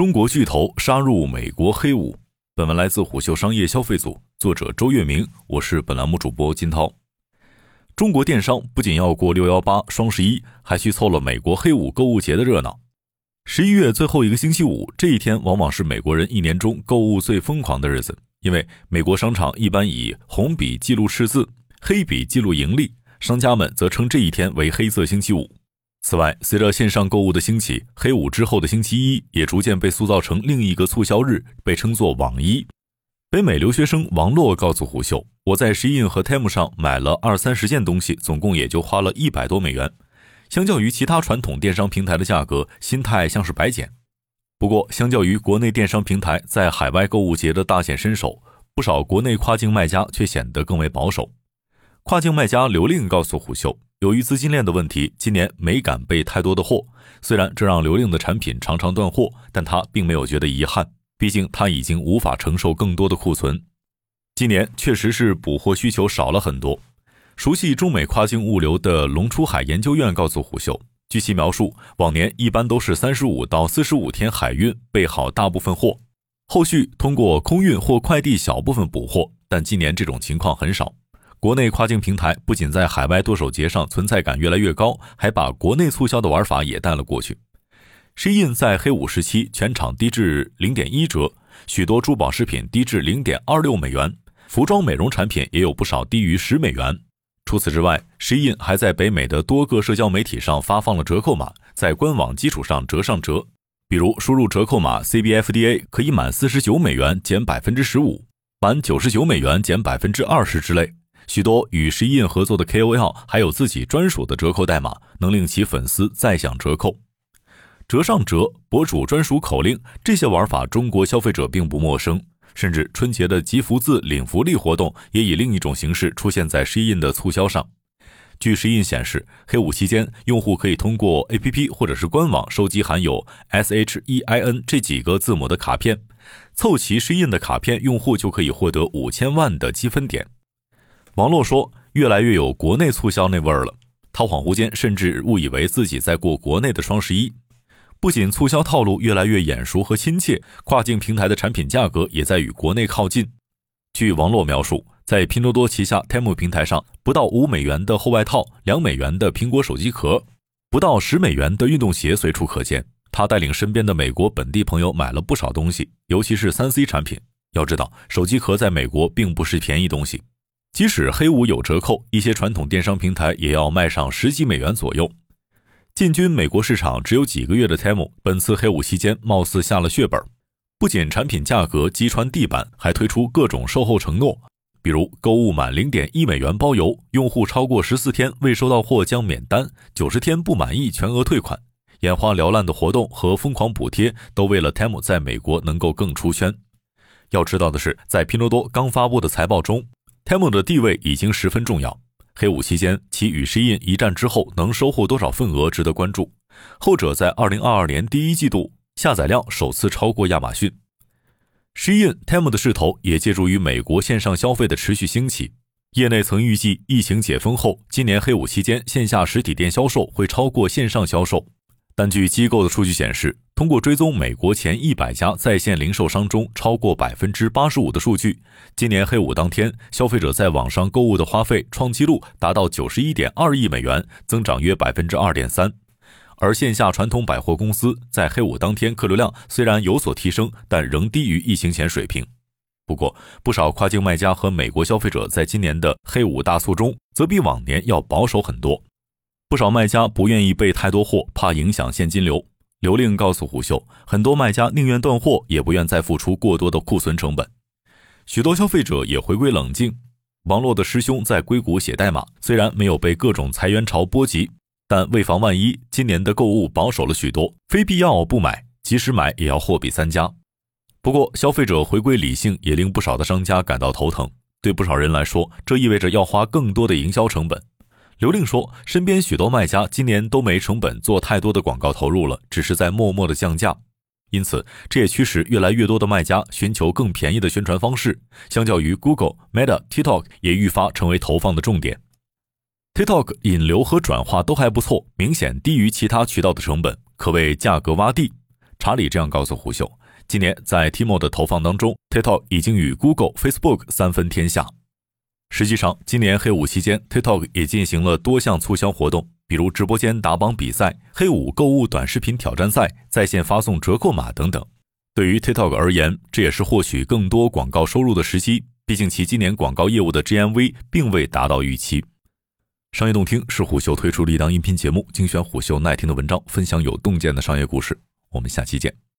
中国巨头杀入美国黑五。本文来自虎嗅商业消费组，作者周月明，我是本栏目主播金涛。中国电商不仅要过六幺八、双十一，还去凑了美国黑五购物节的热闹。十一月最后一个星期五，这一天往往是美国人一年中购物最疯狂的日子，因为美国商场一般以红笔记录赤字，黑笔记录盈利，商家们则称这一天为“黑色星期五”。此外，随着线上购物的兴起，黑五之后的星期一也逐渐被塑造成另一个促销日，被称作“网一”。北美留学生王洛告诉虎嗅：“我在 Shein 和 Temu 上买了二三十件东西，总共也就花了一百多美元。相较于其他传统电商平台的价格，心态像是白捡。不过，相较于国内电商平台在海外购物节的大显身手，不少国内跨境卖家却显得更为保守。跨境卖家刘令告诉虎嗅。”由于资金链的问题，今年没敢备太多的货。虽然这让刘令的产品常常断货，但他并没有觉得遗憾，毕竟他已经无法承受更多的库存。今年确实是补货需求少了很多。熟悉中美跨境物流的龙出海研究院告诉虎嗅，据其描述，往年一般都是三十五到四十五天海运备好大部分货，后续通过空运或快递小部分补货，但今年这种情况很少。国内跨境平台不仅在海外剁手节上存在感越来越高，还把国内促销的玩法也带了过去。Shein 在黑五时期全场低至零点一折，许多珠宝饰品低至零点二六美元，服装美容产品也有不少低于十美元。除此之外，Shein 还在北美的多个社交媒体上发放了折扣码，在官网基础上折上折，比如输入折扣码 CBFDA 可以满四十九美元减百分之十五，满九十九美元减百分之二十之类。许多与 Shein 合作的 KOL 还有自己专属的折扣代码，能令其粉丝再享折扣。折上折、博主专属口令这些玩法，中国消费者并不陌生。甚至春节的集福字领福利活动，也以另一种形式出现在 Shein 的促销上。据 Shein 显示，黑五期间，用户可以通过 APP 或者是官网收集含有 SHEIN 这几个字母的卡片，凑齐 Shein 的卡片，用户就可以获得五千万的积分点。网络说，越来越有国内促销那味儿了。他恍惚间甚至误以为自己在过国内的双十一。不仅促销套路越来越眼熟和亲切，跨境平台的产品价格也在与国内靠近。据王洛描述，在拼多多旗下 Temu 平台上，不到五美元的厚外套，两美元的苹果手机壳，不到十美元的运动鞋随处可见。他带领身边的美国本地朋友买了不少东西，尤其是三 C 产品。要知道，手机壳在美国并不是便宜东西。即使黑五有折扣，一些传统电商平台也要卖上十几美元左右。进军美国市场只有几个月的 Temu，本次黑五期间貌似下了血本，不仅产品价格击穿地板，还推出各种售后承诺，比如购物满零点一美元包邮，用户超过十四天未收到货将免单，九十天不满意全额退款。眼花缭乱的活动和疯狂补贴，都为了 Temu 在美国能够更出圈。要知道的是，在拼多多刚发布的财报中。Temu 的地位已经十分重要。黑五期间，其与 Shein 一战之后能收获多少份额值得关注。后者在2022年第一季度下载量首次超过亚马逊。Shein、Temu 的势头也借助于美国线上消费的持续兴起。业内曾预计，疫情解封后，今年黑五期间线下实体店销售会超过线上销售。但据机构的数据显示，通过追踪美国前一百家在线零售商中超过百分之八十五的数据，今年黑五当天，消费者在网上购物的花费创纪录，达到九十一点二亿美元，增长约百分之二点三。而线下传统百货公司在黑五当天客流量虽然有所提升，但仍低于疫情前水平。不过，不少跨境卖家和美国消费者在今年的黑五大促中，则比往年要保守很多。不少卖家不愿意备太多货，怕影响现金流。刘令告诉虎嗅，很多卖家宁愿断货，也不愿再付出过多的库存成本。许多消费者也回归冷静。网络的师兄在硅谷写代码，虽然没有被各种裁员潮波及，但为防万一，今年的购物保守了许多，非必要不买，即使买也要货比三家。不过，消费者回归理性也令不少的商家感到头疼。对不少人来说，这意味着要花更多的营销成本。刘令说：“身边许多卖家今年都没成本做太多的广告投入了，只是在默默的降价。因此，这也驱使越来越多的卖家寻求更便宜的宣传方式。相较于 Google、Meta、TikTok，也愈发成为投放的重点。TikTok 引流和转化都还不错，明显低于其他渠道的成本，可谓价格洼地。查理这样告诉虎嗅：今年在 Tmall 的投放当中，TikTok 已经与 Google、Facebook 三分天下。实际上，今年黑五期间，TikTok 也进行了多项促销活动，比如直播间打榜比赛、黑五购物短视频挑战赛、在线发送折扣码等等。对于 TikTok 而言，这也是获取更多广告收入的时机。毕竟其今年广告业务的 GMV 并未达到预期。商业洞听是虎嗅推出的一档音频节目，精选虎嗅耐听的文章，分享有洞见的商业故事。我们下期见。